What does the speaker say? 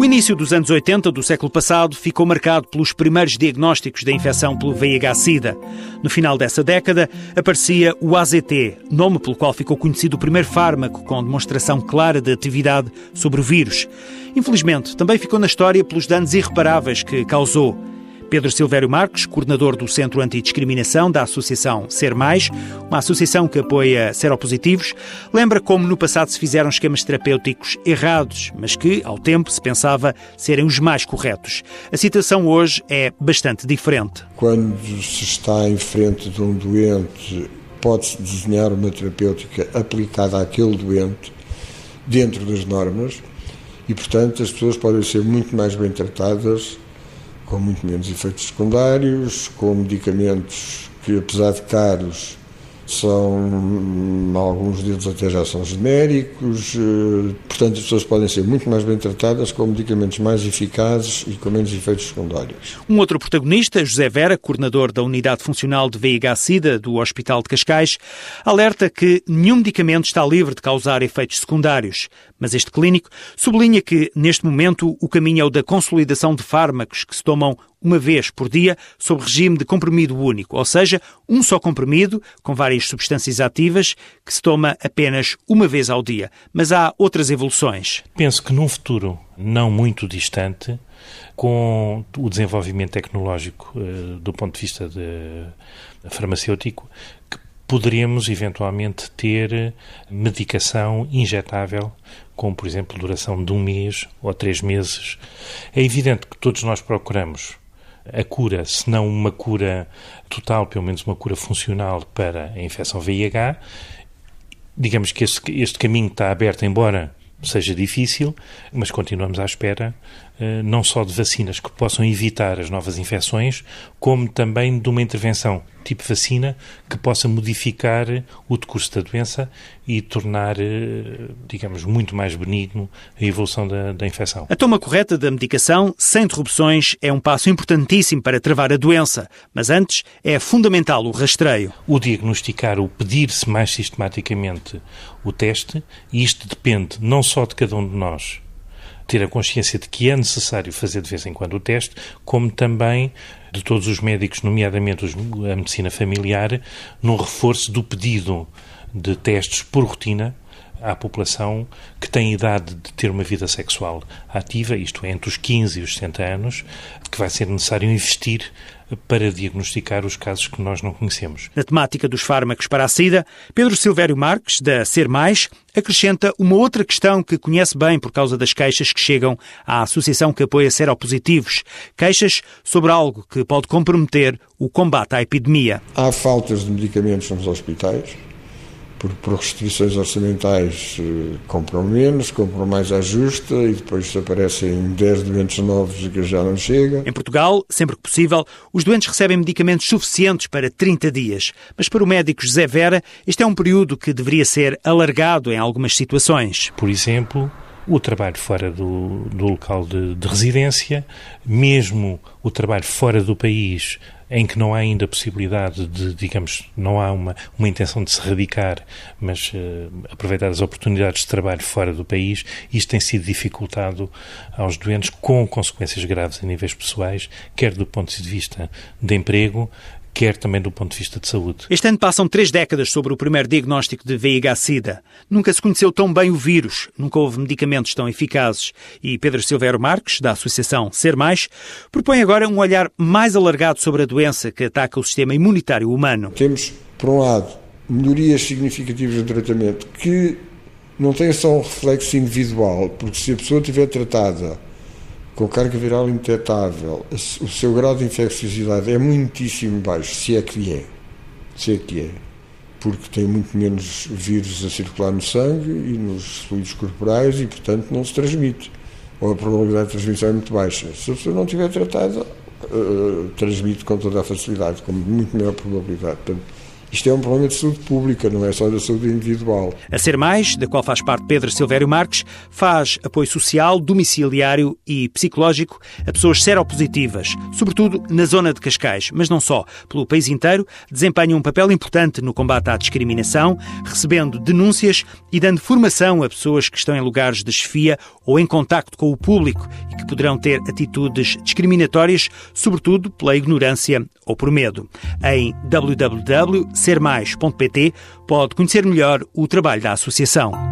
O início dos anos 80 do século passado ficou marcado pelos primeiros diagnósticos da infecção pelo VIH-Sida. No final dessa década aparecia o AZT, nome pelo qual ficou conhecido o primeiro fármaco com demonstração clara de atividade sobre o vírus. Infelizmente, também ficou na história pelos danos irreparáveis que causou. Pedro Silvério Marques, coordenador do Centro Antidiscriminação da Associação Ser Mais, uma associação que apoia seropositivos, lembra como no passado se fizeram esquemas terapêuticos errados, mas que, ao tempo, se pensava serem os mais corretos. A situação hoje é bastante diferente. Quando se está em frente de um doente, pode-se desenhar uma terapêutica aplicada àquele doente dentro das normas e, portanto, as pessoas podem ser muito mais bem tratadas com muito menos efeitos secundários, com medicamentos que, apesar de caros, são alguns deles até já são genéricos, eh, portanto as pessoas podem ser muito mais bem tratadas com medicamentos mais eficazes e com menos efeitos secundários. Um outro protagonista, José Vera, coordenador da Unidade Funcional de VIH-Sida do Hospital de Cascais, alerta que nenhum medicamento está livre de causar efeitos secundários, mas este clínico sublinha que neste momento o caminho é o da consolidação de fármacos que se tomam uma vez por dia sob regime de comprimido único, ou seja, um só comprimido com várias substâncias ativas que se toma apenas uma vez ao dia. Mas há outras evoluções. Penso que num futuro não muito distante, com o desenvolvimento tecnológico eh, do ponto de vista de, farmacêutico, que eventualmente ter medicação injetável com, por exemplo, duração de um mês ou três meses. É evidente que todos nós procuramos a cura, se não uma cura total, pelo menos uma cura funcional para a infecção VIH. Digamos que este, este caminho está aberto, embora seja difícil, mas continuamos à espera eh, não só de vacinas que possam evitar as novas infecções, como também de uma intervenção tipo vacina que possa modificar o decurso da doença e tornar, eh, digamos, muito mais benigno a evolução da, da infecção. A toma correta da medicação, sem interrupções, é um passo importantíssimo para travar a doença, mas antes é fundamental o rastreio. O diagnosticar, o pedir-se mais sistematicamente o teste, e isto depende não só de cada um de nós, ter a consciência de que é necessário fazer de vez em quando o teste, como também de todos os médicos, nomeadamente a medicina familiar, num reforço do pedido de testes por rotina à população que tem idade de ter uma vida sexual ativa, isto é, entre os 15 e os 60 anos, que vai ser necessário investir para diagnosticar os casos que nós não conhecemos. Na temática dos fármacos para a SIDA, Pedro Silvério Marques, da Ser Mais, acrescenta uma outra questão que conhece bem por causa das queixas que chegam à associação que apoia seropositivos. Queixas sobre algo que pode comprometer o combate à epidemia. Há faltas de medicamentos nos hospitais, por, por restrições orçamentais eh, compram menos, compram mais à justa e depois aparecem 10 doentes novos que já não chega. Em Portugal, sempre que possível, os doentes recebem medicamentos suficientes para 30 dias. Mas para o médico José Vera, este é um período que deveria ser alargado em algumas situações. Por exemplo, o trabalho fora do, do local de, de, residência, mesmo o trabalho fora do país, em que não há ainda possibilidade de, digamos, não há uma, uma intenção de se radicar, mas uh, aproveitar as oportunidades de trabalho fora do país, isto tem sido dificultado aos doentes com consequências graves a níveis pessoais, quer do ponto de vista de emprego, quer também do ponto de vista de saúde. Este ano passam três décadas sobre o primeiro diagnóstico de VIH-Sida. Nunca se conheceu tão bem o vírus, nunca houve medicamentos tão eficazes. E Pedro Silveiro Marques, da Associação Ser Mais, propõe agora um olhar mais alargado sobre a doença que ataca o sistema imunitário humano. Temos, por um lado, melhorias significativas no tratamento que não têm só um reflexo individual, porque se a pessoa estiver tratada com carga viral indetetável, o seu grau de infecciosidade é muitíssimo baixo, se é que é. Se é que é. Porque tem muito menos vírus a circular no sangue e nos fluidos corporais e, portanto, não se transmite. Ou a probabilidade de transmissão é muito baixa. Se a pessoa não estiver tratada, uh, transmite com toda a facilidade, com muito maior probabilidade. Portanto, Isto é um problema de saúde pública, não é só da saúde individual. A Ser Mais, da qual faz parte Pedro Silvério Marques, faz apoio social, domiciliário e psicológico a pessoas seropositivas, sobretudo na zona de Cascais, mas não só. Pelo país inteiro, desempenha um papel importante no combate à discriminação, recebendo denúncias e dando formação a pessoas que estão em lugares de chefia ou em contacto com o público e que poderão ter atitudes discriminatórias, sobretudo pela ignorância ou por medo. Em www.sermais.pt pode conhecer melhor o trabalho da associação.